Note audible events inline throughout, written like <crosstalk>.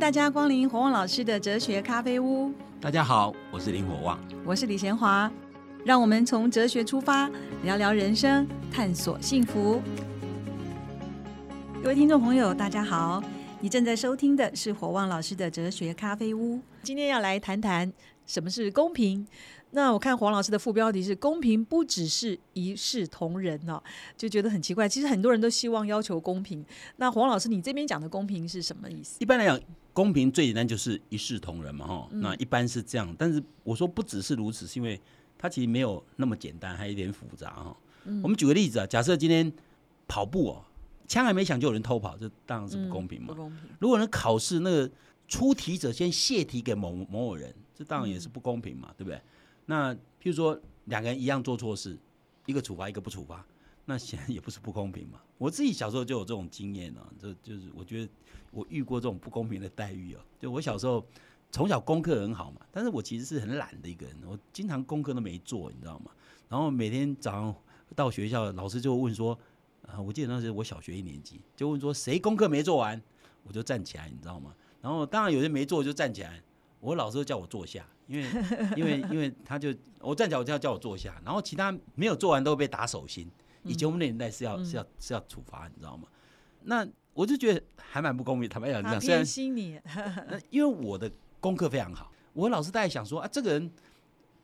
大家光临火旺老师的哲学咖啡屋。大家好，我是林火旺，我是李贤华。让我们从哲学出发，聊聊人生，探索幸福。各位听众朋友，大家好，你正在收听的是火旺老师的哲学咖啡屋。今天要来谈谈什么是公平。那我看黄老师的副标题是“公平不只是一视同仁”哦，就觉得很奇怪。其实很多人都希望要求公平。那黄老师，你这边讲的公平是什么意思？一般来讲，公平最简单就是一视同仁嘛，哈。那一般是这样，但是我说不只是如此，是因为它其实没有那么简单，还有一点复杂哈。我们举个例子啊，假设今天跑步哦，枪还没响就有人偷跑，这当然是不公平嘛。不公平。如果能考试那个出题者先泄题给某某某人，这当然也是不公平嘛，对不对？那譬如说两个人一样做错事，一个处罚一个不处罚，那显然也不是不公平嘛。我自己小时候就有这种经验呢，这就是我觉得我遇过这种不公平的待遇哦。就我小时候从小功课很好嘛，但是我其实是很懒的一个人，我经常功课都没做，你知道吗？然后每天早上到学校，老师就会问说，啊，我记得那时候我小学一年级，就问说谁功课没做完，我就站起来，你知道吗？然后当然有些没做就站起来，我老师叫我坐下。因为因为因为他就我站起来，我就要叫我坐下，然后其他没有做完都会被打手心。以前我们那年代是要是要是要处罚，你知道吗？那我就觉得还蛮不公平。坦白讲，这样虽然心你，<laughs> 因为我的功课非常好，我老师大概想说啊，这个人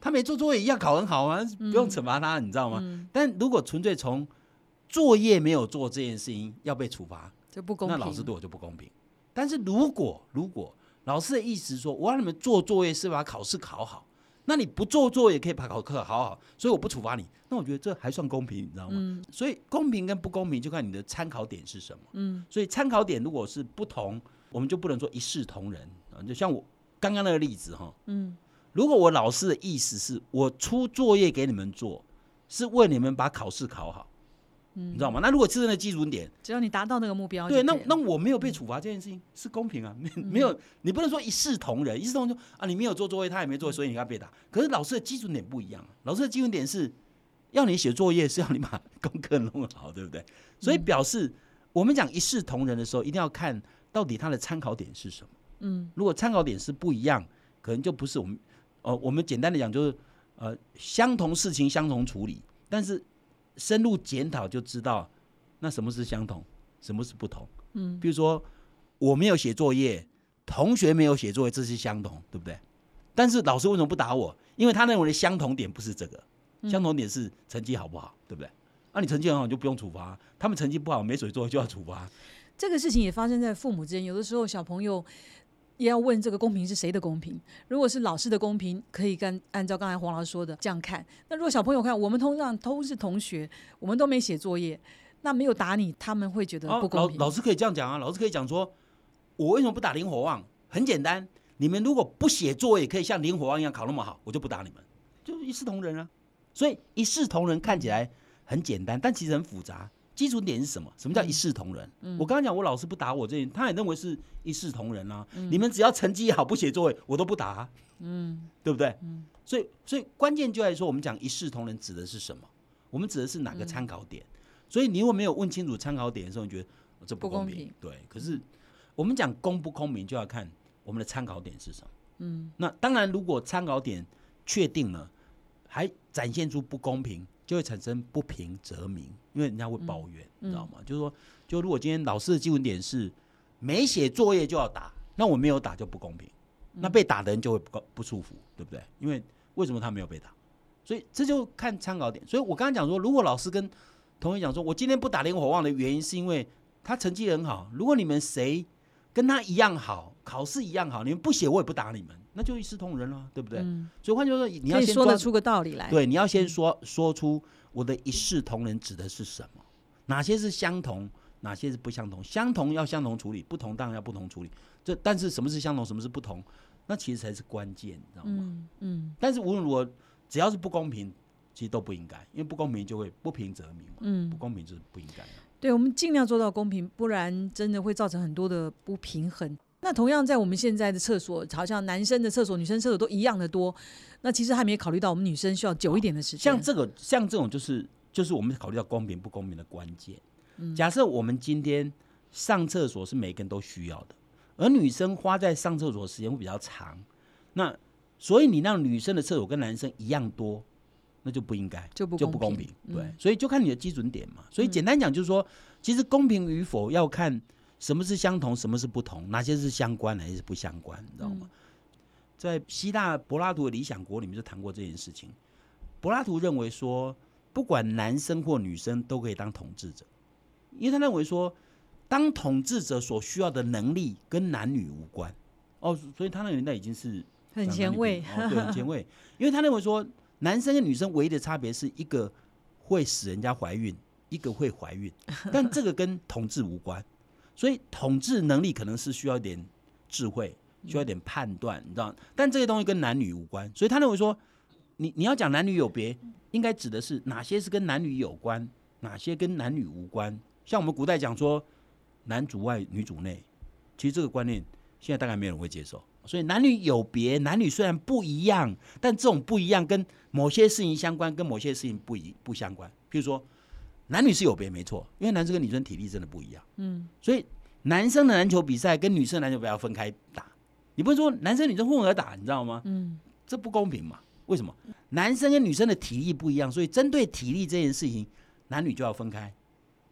他没做作业一样考很好啊，不用惩罚他，你知道吗？但如果纯粹从作业没有做这件事情要被处罚，就不公平。那老师对我就不公平。但是如果如果老师的意思说，我让你们做作业是把考试考好，那你不做作也可以把考课考好，所以我不处罚你。那我觉得这还算公平，你知道吗？所以公平跟不公平就看你的参考点是什么。嗯，所以参考点如果是不同，我们就不能说一视同仁啊。就像我刚刚那个例子哈，嗯，如果我老师的意思是我出作业给你们做，是为你们把考试考好。你知道吗？那如果是那基准点，只要你达到那个目标，对，那那我没有被处罚这件事情是公平啊，没 <laughs> 没有，你不能说一视同仁，一视同仁啊，你没有做作业，他也没做，所以你该被打。可是老师的基准点不一样，老师的基准点是要你写作业，是要你把功课弄好，对不对？所以表示我们讲一视同仁的时候，一定要看到底他的参考点是什么。嗯，如果参考点是不一样，可能就不是我们，呃，我们简单的讲就是呃，相同事情相同处理，但是。深入检讨就知道，那什么是相同，什么是不同？嗯，比如说我没有写作业，同学没有写作业，这是相同，对不对？但是老师为什么不打我？因为他认为的相同点不是这个，相同点是成绩好不好，对不对？那你成绩很好就不用处罚，他们成绩不好没水做就要处罚。这个事情也发生在父母之间，有的时候小朋友。也要问这个公平是谁的公平？如果是老师的公平，可以跟按照刚才黄老师说的这样看。那如果小朋友看，我们通常都是同学，我们都没写作业，那没有打你，他们会觉得不公平。老老师可以这样讲啊，老师可以讲说，我为什么不打林火旺？很简单，你们如果不写作业，可以像林火旺一样考那么好，我就不打你们，就一视同仁啊。所以一视同仁看起来很简单，但其实很复杂。基础点是什么？什么叫一视同仁？我刚刚讲，我老师不打我这，他也认为是一视同仁啊。你们只要成绩好，不写作业，我都不打，嗯，对不对？嗯，所以，所以关键就在说，我们讲一视同仁指的是什么？我们指的是哪个参考点？所以你如果没有问清楚参考点的时候，你觉得这不公平？对。可是我们讲公不公平，就要看我们的参考点是什么。嗯，那当然，如果参考点确定了，还展现出不公平。就会产生不平则鸣，因为人家会抱怨，你知道吗？就是说，就如果今天老师的基本点是没写作业就要打，那我没有打就不公平，那被打的人就会不不舒服，对不对？因为为什么他没有被打？所以这就看参考点。所以我刚刚讲说，如果老师跟同学讲说，我今天不打连火旺的原因是因为他成绩很好。如果你们谁跟他一样好，考试一样好，你们不写我也不打你们。那就一视同仁了，对不对？所以换句话说，你要先说得出个道理来。对，你要先说说出我的一视同仁指的是什么？哪些是相同，哪些是不相同？相同要相同处理，不同当然要不同处理。这但是什么是相同，什么是不同？那其实才是关键，你知道吗？嗯嗯。但是无论如何，只要是不公平，其实都不应该，因为不公平就会不平则鸣嘛。嗯，不公平就是不应该的。对，我们尽量做到公平，不然真的会造成很多的不平衡。那同样在我们现在的厕所，好像男生的厕所、女生厕所都一样的多。那其实还没考虑到我们女生需要久一点的时间。像这个，像这种就是就是我们考虑到公平不公平的关键。假设我们今天上厕所是每个人都需要的，而女生花在上厕所的时间会比较长。那所以你让女生的厕所跟男生一样多，那就不应该，就不就不公平。对嗯，所以就看你的基准点嘛。所以简单讲就是说，其实公平与否要看什么是相同，什么是不同，哪些是相关，哪些是不相关，你知道吗？在希腊柏拉图的《理想国》里面就谈过这件事情。柏拉图认为说，不管男生或女生都可以当统治者，因为他认为说，当统治者所需要的能力跟男女无关。哦，所以他那个年代已经是很前卫，对，很前卫。因为他认为说，男生跟女生唯一的差别是一个会使人家怀孕，一个会怀孕，但这个跟统治无关。所以统治能力可能是需要一点智慧，需要一点判断，你知道？但这些东西跟男女无关，所以他认为说，你你要讲男女有别，应该指的是哪些是跟男女有关，哪些跟男女无关。像我们古代讲说男主外女主内，其实这个观念现在大概没有人会接受。所以男女有别，男女虽然不一样，但这种不一样跟某些事情相关，跟某些事情不一不相关。譬如说，男女是有别没错，因为男生跟女生体力真的不一样。嗯，所以男生的篮球比赛跟女生的篮球比赛要分开打，你不是说男生女生混合打，你知道吗？嗯，这不公平嘛？为什么？男生跟女生的体力不一样，所以针对体力这件事情，男女就要分开。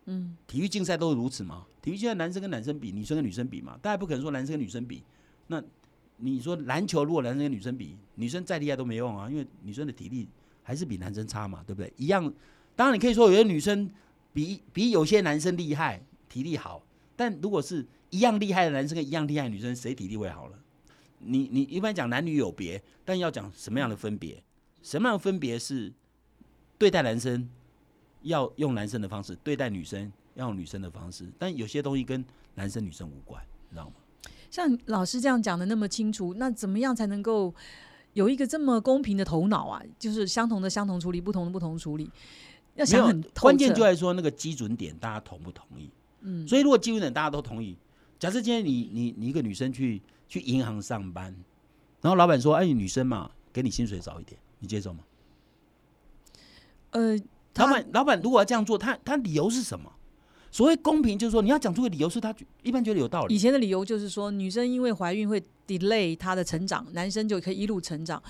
嗯，体育竞赛都是如此嘛？体育竞赛男生跟男生比，女生跟女生比嘛，大家不可能说男生跟女生比。那你说篮球如果男生跟女生比，女生再厉害都没用啊，因为女生的体力还是比男生差嘛，对不对？一样。当然你可以说有些女生比比有些男生厉害，体力好，但如果是一样厉害的男生跟一样厉害的女生，谁体力会好了？你你一般讲男女有别，但要讲什么样的分别？什么样的分别是对待男生要用男生的方式，对待女生要用女生的方式，但有些东西跟男生女生无关，你知道吗？像老师这样讲的那么清楚，那怎么样才能够有一个这么公平的头脑啊？就是相同的相同处理，不同的不同处理，要想很关键就在说那个基准点，大家同不同意？嗯所以如果基准点大家都同意，假设今天你你你一个女生去去银行上班，然后老板说：“哎，女生嘛，给你薪水少一点，你接受吗？”呃，老板老板如果要这样做，他他理由是什么？所谓公平，就是说你要讲出个理由，是他一般觉得有道理。以前的理由就是说，女生因为怀孕会 delay 她的成长，男生就可以一路成长。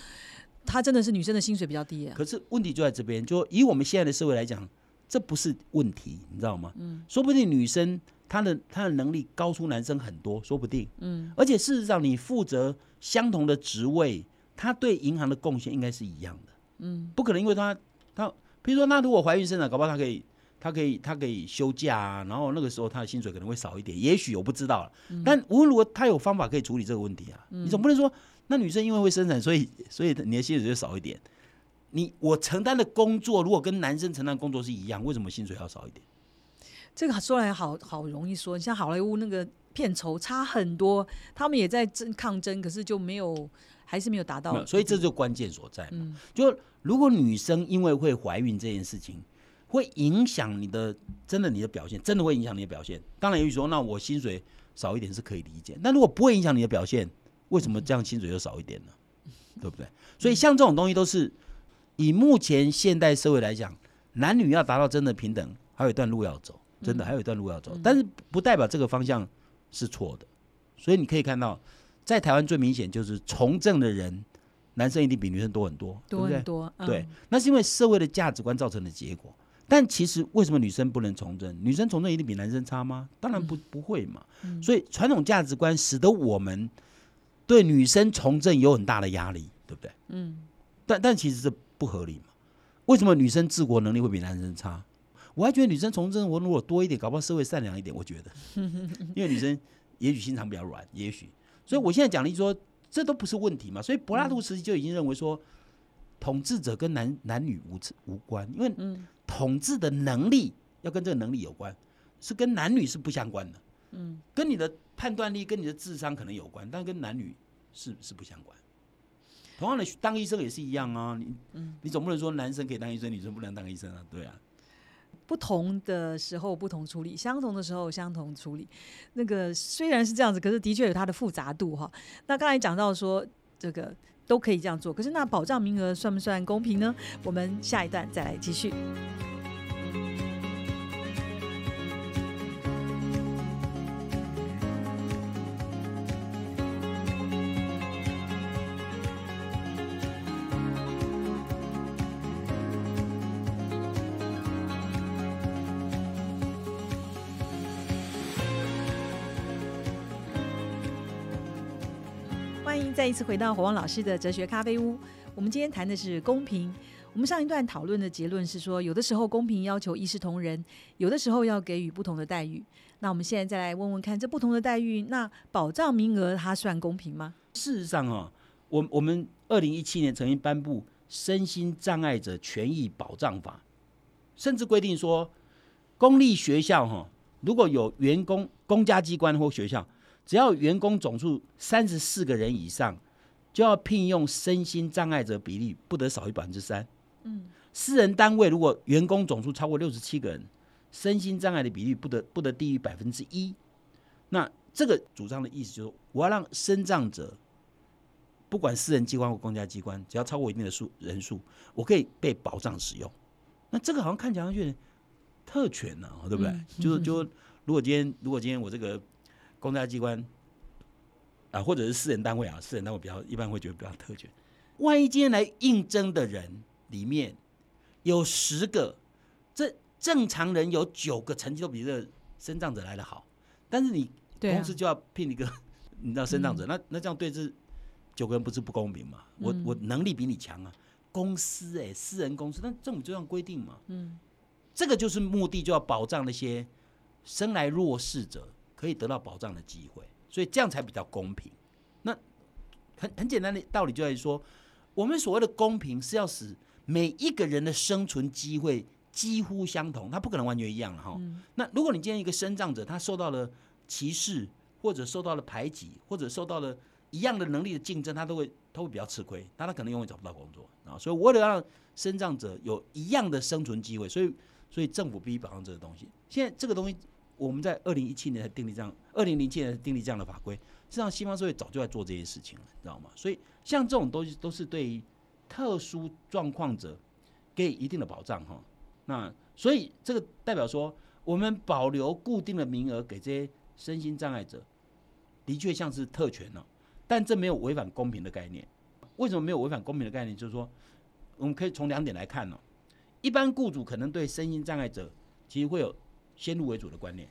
他真的是女生的薪水比较低啊。可是问题就在这边，就以我们现在的社会来讲，这不是问题，你知道吗？嗯，说不定女生她的她的能力高出男生很多，说不定。嗯，而且事实上，你负责相同的职位，她对银行的贡献应该是一样的。嗯，不可能因为她她，比如说那如果怀孕生产，搞不好她可以。她可以，她可以休假啊，然后那个时候她的薪水可能会少一点，也许我不知道了。但无论如何，她有方法可以处理这个问题啊。你总不能说，那女生因为会生产，所以所以你的薪水就少一点。你我承担的工作如果跟男生承担的工作是一样，为什么薪水要少一点？这个说来好好容易说，像好莱坞那个片酬差很多，他们也在争抗争，可是就没有，还是没有达到。所以这就关键所在嘛。嗯就如果女生因为会怀孕这件事情，会影响你的真的你的表现，真的会影响你的表现。当然，也许说那我薪水少一点是可以理解，但如果不会影响你的表现，为什么这样薪水就少一点呢？对不对？所以像这种东西都是以目前现代社会来讲，男女要达到真的平等，还有一段路要走，真的还有一段路要走。但是不代表这个方向是错的。所以你可以看到，在台湾最明显就是从政的人，男生一定比女生多很多，对不对多很？多。嗯对，，那是因为社会的价值观造成的结果。但其实为什么女生不能从政？女生从政一定比男生差吗？当然不不会嘛。所以传统价值观使得我们对女生从政有很大的压力，对不对？嗯，但但其实这不合理嘛。为什么女生治国能力会比男生差？我还觉得女生从政我如果多一点，搞不好社会善良一点。我觉得，<laughs> 因为女生也许心肠比较软，也许。所以我现在讲的是说，这都不是问题嘛。所以柏拉图时期就已经认为说，统治者跟男男女无无关，因为统治的能力要跟这个能力有关，是跟男女是不相关的。嗯，跟你的判断力、跟你的智商可能有关，但跟男女是是不相关。同样的，当医生也是一样啊。你嗯你总不能说男生可以当医生，女生不能当医生啊？对啊。不同的时候不同处理，相同的时候相同处理。那个虽然是这样子，可是的确有它的复杂度哈。那刚才讲到说这个都可以这样做，可是那保障名额算不算公平呢？我们下一段再来继续。欢迎再一次回到火旺老师的哲学咖啡屋。我们今天谈的是公平。我们上一段讨论的结论是说，有的时候公平要求一视同仁，有的时候要给予不同的待遇。那我们现在再来问问看，这不同的待遇，那保障名额它算公平吗？事实上啊，我我们二零一七年曾经颁布《身心障碍者权益保障法》，甚至规定说，公立学校哈，如果有员工、公家机关或学校，只要员工总数三十四个人以上，就要聘用身心障碍者比例不得少于百分之三。嗯，私人单位如果员工总数超过六十七个人，身心障碍的比例不得不得低于百分之一。那这个主张的意思就是，我要让身障者，不管私人机关或公家机关，只要超过一定的数人数，我可以被保障使用。那这个好像看起来有点特权呢，对不对？就是就如果今天如果今天我这个公家机关啊，或者是私人单位啊，私人单位比较一般会觉得比较特权。万一今天来应征的人里面有十个，这正常人有九个成绩都比这个身障者来的好，但是你公司就要聘一个 <laughs> 你知道身障者，那那这样对这九个人不是不公平吗？我我能力比你强啊，公司哎，私人公司，但政府就这样规定嘛。嗯，这个就是目的，就要保障那些生来弱势者可以得到保障的机会，所以这样才比较公平。那很很简单的道理就在于说，我们所谓的公平是要使每一个人的生存机会。几乎相同，他不可能完全一样了哈。那如果你今天一个生障者，他受到了歧视，或者受到了排挤，或者受到了一样的能力的竞争，他都会他会比较吃亏，那他可能永远找不到工作啊。所以为了让生障者有一样的生存机会，所以所以政府必须保障这个东西。现在这个东西我们在二零一七年才订立这样，二零零七年才订立这样的法规，实际上西方社会早就在做这些事情了，你知道吗？所以像这种东西都是对特殊状况者给予一定的保障哈。那所以这个代表说，我们保留固定的名额给这些身心障碍者，的确像是特权了，但这没有违反公平的概念。为什么没有违反公平的概念？就是说，我们可以从两点来看哦。一般雇主可能对身心障碍者其实会有先入为主的观念，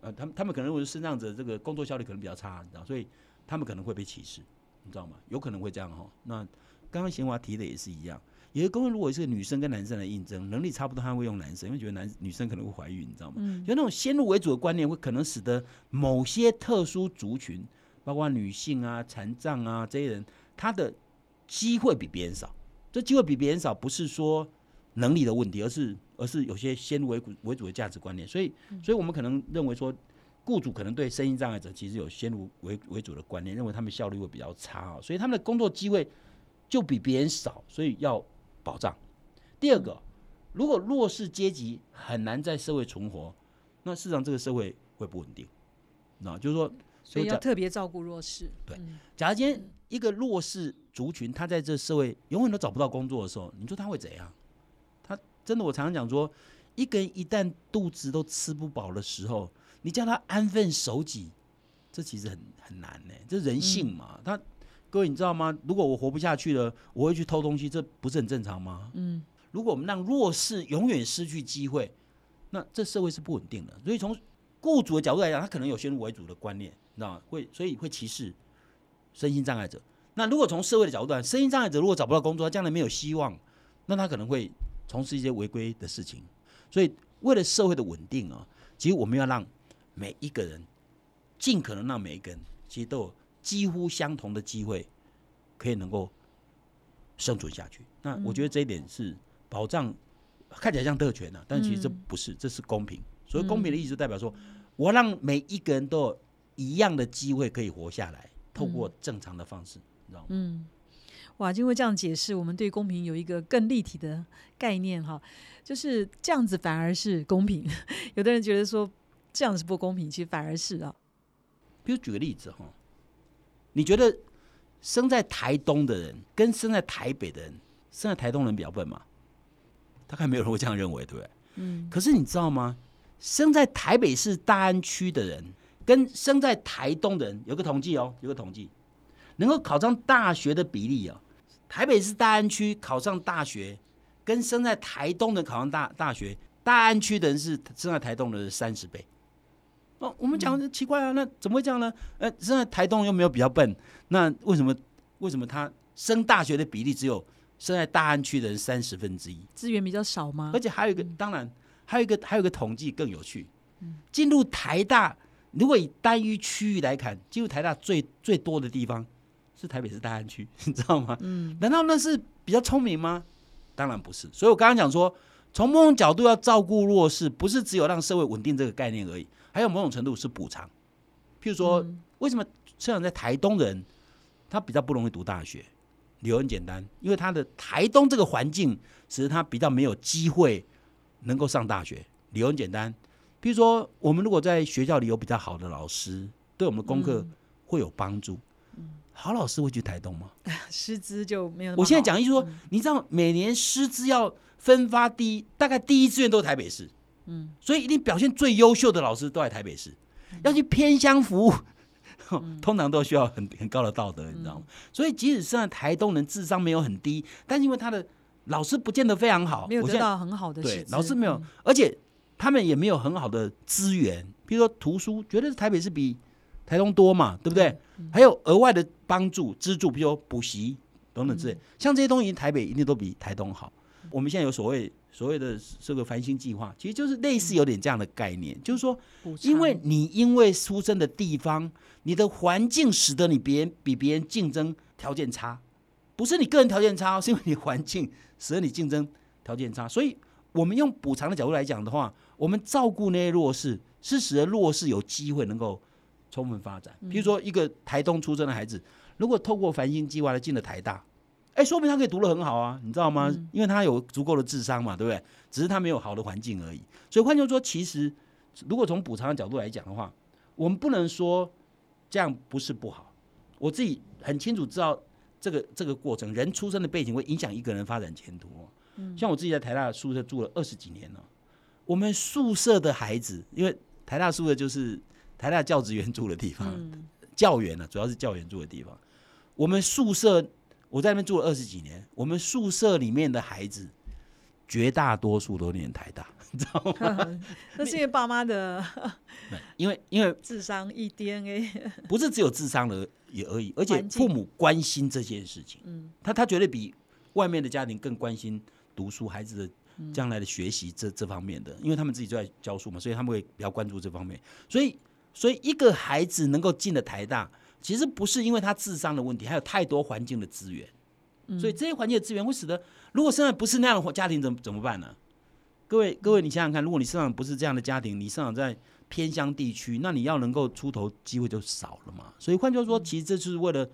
呃，他们他们可能认为身障者这个工作效率可能比较差，你知道，所以他们可能会被歧视，你知道吗？有可能会这样哈。那刚刚贤华提的也是一样。有些公司如果是个女生跟男生来应征，能力差不多，他会用男生，因为觉得男女生可能会怀孕，你知道吗？就那种先入为主的观念，会可能使得某些特殊族群，包括女性啊、残障啊这些人，他的机会比别人少。这机会比别人少，不是说能力的问题，而是而是有些先入为主为主的价值观念。所以，所以我们可能认为说，雇主可能对身心障碍者其实有先入为为主的观念，认为他们效率会比较差啊，所以他们的工作机会就比别人少，所以要。保障。第二个，如果弱势阶级很难在社会存活，那事实上这个社会会不稳定。那就是说，所以要特别照顾弱势。对，假如今天一个弱势族群，他在这社会永远都找不到工作的时候，你说他会怎样？他真的，我常常讲说，一个人一旦肚子都吃不饱的时候，你叫他安分守己，这其实很很难呢。这人性嘛，他。各位，你知道吗？如果我活不下去了，我会去偷东西，这不是很正常吗？嗯。如果我们让弱势永远失去机会，那这社会是不稳定的。所以从雇主的角度来讲，他可能有先入为主的观念，你知道吗？会，所以会歧视身心障碍者。那如果从社会的角度来，身心障碍者如果找不到工作，他将来没有希望，那他可能会从事一些违规的事情。所以，为了社会的稳定啊，其实我们要让每一个人尽可能让每一个人其实都有。几乎相同的机会，可以能够生存下去。那我觉得这一点是保障，看起来像特权呢，但其实这不是，这是公平。所以公平的意思代表说，我让每一个人都有一样的机会可以活下来，透过正常的方式，你知道吗？嗯，哇，经过这样解释，我们对公平有一个更立体的概念哈，就是这样子反而是公平。<laughs> 有的人觉得说这样是不公平，其实反而是啊。比如举个例子哈。你觉得生在台东的人跟生在台北的人，生在台东人比较笨吗？大概没有人会这样认为，对不对？嗯。可是你知道吗？生在台北市大安区的人跟生在台东的人有个统计哦，有个统计，能够考上大学的比例啊，台北市大安区考上大学，跟生在台东的考上大大学，大安区的人是生在台东的三十倍，哦，我们讲奇怪啊，那怎么会这样呢？呃，生在台东又没有比较笨，那为什么为什么他升大学的比例只有生在大安区的人三十分之一？资源比较少吗而？且还有一个，当然还有一个还有一个统计更有趣，进入台大，如果以单一区域来看，进入台大最最多的地方是台北市大安区，<laughs> 你知道吗？嗯，难道那是比较聪明吗？当然不是。所以我刚刚讲说，从某种角度要照顾弱势，不是只有让社会稳定这个概念而已，还有某种程度是补偿。譬如说，嗯为什么生长在台东人，他比较不容易读大学？理由很简单，因为他的台东这个环境使得他比较没有机会能够上大学。理由很简单，譬如说，我们如果在学校里有比较好的老师，对我们的功课会有帮助。好老师会去台东吗？<laughs> 师资就没有。我现在讲意思说，你知道每年师资要分发第一，大概第一志愿都是台北市，嗯，所以一定表现最优秀的老师都在台北市，要去偏乡服务，<laughs> 通常都需要很 <laughs> 很高的道德，你知道吗？所以即使是在台东人智商没有很低，但是因为他的老师不见得非常好，没有得到很好的对老师没有嗯，而且他们也没有很好的资源，比如说图书，绝对是台北市比台东多嘛，对不对？还有额外的帮助资助，比如说补习等等之类，像这些东西，台北一定都比台东好。我们现在有所谓所谓的这个繁星计划，其实就是类似有点这样的概念，就是说，因为你因为出生的地方，你的环境使得你别人比别人竞争条件差，不是你个人条件差哦，是因为你环境使得你竞争条件差。所以，我们用补偿的角度来讲的话，我们照顾那些弱势，是使得弱势有机会能够充分发展。比如说，一个台东出生的孩子，如果透过繁星计划来进了台大，哎，说明他可以读得很好啊，你知道吗？因为他有足够的智商嘛，对不对？只是他没有好的环境而已。所以换句话说，其实如果从补偿的角度来讲的话，我们不能说这样不是不好。我自己很清楚知道这个这个过程，人出生的背景会影响一个人发展前途哦。像我自己在台大宿舍住了二十几年了，我们宿舍的孩子，因为台大宿舍就是台大教职员住的地方，嗯教员呢、啊主要是教员住的地方。我们宿舍我在那边住了二十几年，我们宿舍里面的孩子绝大多数都念台大，<laughs> 你知道吗？<laughs> 那是因为爸妈的 <laughs> 因为因为智商一 DNA，不是只有智商而也而已，而且父母关心这件事情，嗯他他绝对比外面的家庭更关心读书孩子的嗯将来的学习这这方面的，因为他们自己就在教书嘛，所以他们会比较关注这方面。所以，所以一个孩子能够进的台大，其实不是因为他智商的问题，还有太多环境的资源。嗯所以这些环境的资源会使得，如果生在不是那样的家庭，怎么怎么办呢？各位各位，你想想看，如果你生长不是这样的家庭，你生长在偏乡地区，那你要能够出头机会就少了嘛。所以换句话说，其实这就是为了，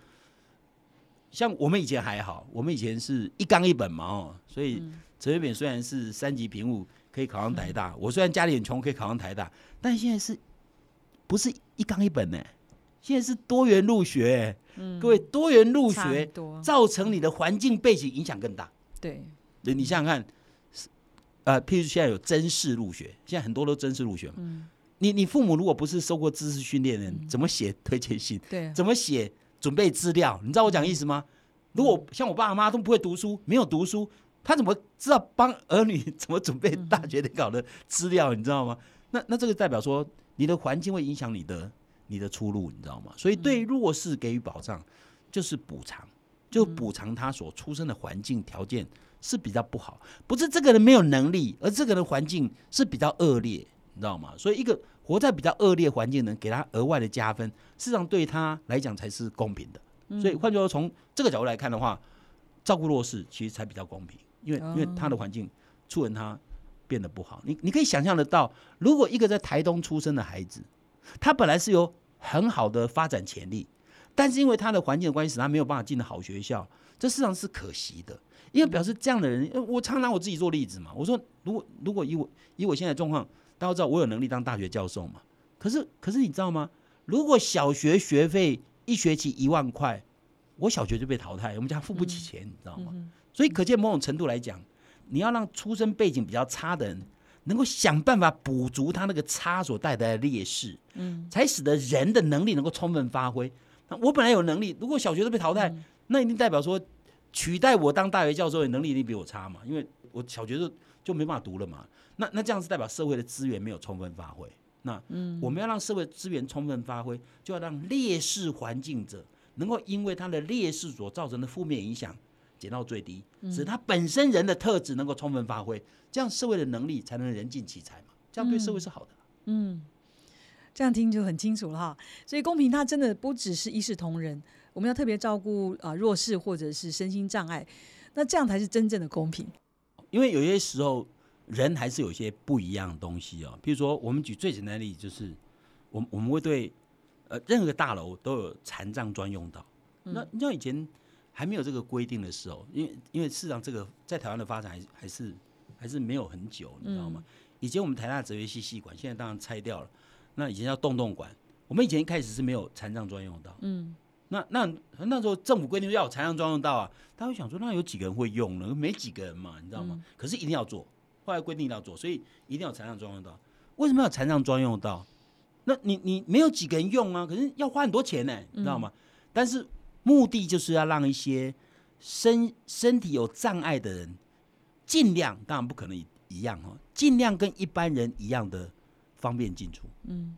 像我们以前还好，我们以前是一纲一本嘛，哦，所以陈水扁虽然是三级评务可以考上台大，我虽然家里很穷可以考上台大，但现在是不是一纲一本呢？现在是多元入学、各位多元入学造成你的环境背景影响更大。对，你你想想看，呃，譬如现在有真试入学，现在很多都真试入学嘛。你你父母如果不是受过知识训练的人，怎么写推荐信？对，怎么写准备资料？你知道我讲意思吗？如果像我爸妈都不会读书，没有读书，他怎么知道帮儿女 <laughs> 怎么准备大学得考的资料？你知道吗？那那这个代表说，你的环境会影响你的你的出路，你知道吗？所以对弱势给予保障，就是补偿，就补偿他所出生的环境条件是比较不好，不是这个人没有能力，而这个人环境是比较恶劣，你知道吗？所以一个活在比较恶劣环境的人，给他额外的加分，事实上对他来讲才是公平的。所以换句话说，从这个角度来看的话，照顾弱势其实才比较公平，因为因为他的环境促成他变得不好。你你可以想象得到，如果一个在台东出生的孩子，他本来是有很好的发展潜力，但是因为他的环境的关系，使他没有办法进了好学校，这事实上是可惜的。因为表示这样的人，呃我常拿我自己做例子嘛。我说，如果如果以我以我现在状况，大家知道我有能力当大学教授嘛？可是可是你知道吗？如果小学学费一学期一万块，我小学就被淘汰，我们家付不起钱，你知道吗？所以可见某种程度来讲，你要让出身背景比较差的人，能够想办法补足他那个差所带来的劣势，嗯，才使得人的能力能够充分发挥。那我本来有能力，如果小学都被淘汰，那一定代表说取代我当大学教授的能力一定比我差嘛，因为我小学就就没办法读了嘛。那那这样子代表社会的资源没有充分发挥。那嗯我们要让社会资源充分发挥，就要让劣势环境者能够因为他的劣势所造成的负面影响减到最低，使他本身人的特质能够充分发挥，这样社会的能力才能人尽其才嘛，这样对社会是好的。嗯，这样听就很清楚了哈。所以公平它真的不只是一视同仁，我们要特别照顾啊、弱势或者是身心障碍，那这样才是真正的公平。因为有些时候人还是有些不一样的东西哦，比如说我们举最简单的例子，就是我们我们会对呃任何大楼都有残障专用道。那你知道以前还没有这个规定的时候，因为因为事实上这个在台湾的发展还是还是还是没有很久，你知道吗？以前我们台大哲学系系馆，现在当然拆掉了。那以前叫洞洞馆，我们以前一开始是没有残障专用道。嗯，那那那时候政府规定要有残障专用道啊，他会想说，那有几个人会用呢？没几个人嘛，你知道吗？可是一定要做，后来规定要做，所以一定要有残障专用道。为什么要有残障专用道？那你你没有几个人用啊，可是要花很多钱呢，你知道吗？但是目的就是要让一些身身体有障碍的人，尽量当然不可能一一样哦，尽量跟一般人一样的方便进出。嗯，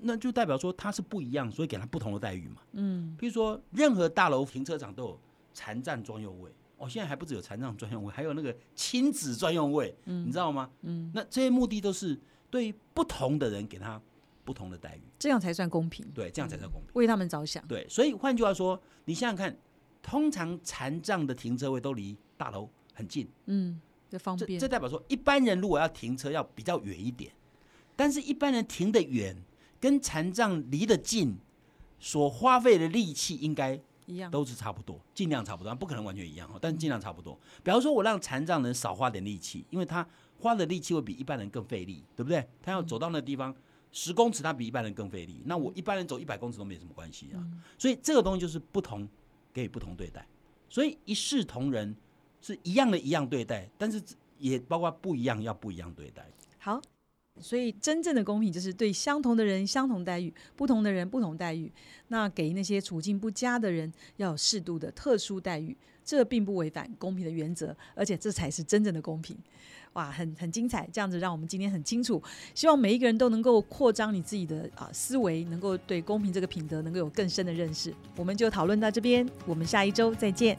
那就代表说他是不一样，所以给他不同的待遇嘛。嗯，比如说，任何大楼停车场都有残障专用位。哦，现在还不只有残障专用位，还有那个亲子专用位，嗯你知道吗？嗯，那这些目的都是对于不同的人给他不同的待遇，这样才算公平，对，这样才算公平。为他们着想。对，所以换句话说，你想想看，通常残障的停车位都离大楼很近，嗯，这方便这这。代表说，一般人如果要停车要比较远一点，但是一般人停得远，跟残障离得近，所花费的力气应该一样。都是差不多，尽量差不多，不可能完全一样哦，但是尽量差不多。比方说，我让残障人少花点力气，因为他花的力气会比一般人更费力，对不对？他要走到那地方十公尺，他比一般人更费力。那我一般人走一百公尺都没什么关系啊。所以这个东西就是不同给予不同对待，所以一视同仁是一样的一样对待，但是也包括不一样要不一样对待。好，所以真正的公平就是对相同的人相同待遇，不同的人不同待遇。那给那些处境不佳的人要有适度的特殊待遇，这并不违反公平的原则，而且这才是真正的公平。哇，很很精彩，这样子让我们今天很清楚。希望每一个人都能够扩张你自己的啊思维，能够对公平这个品德能够有更深的认识。我们就讨论到这边，我们下一周再见。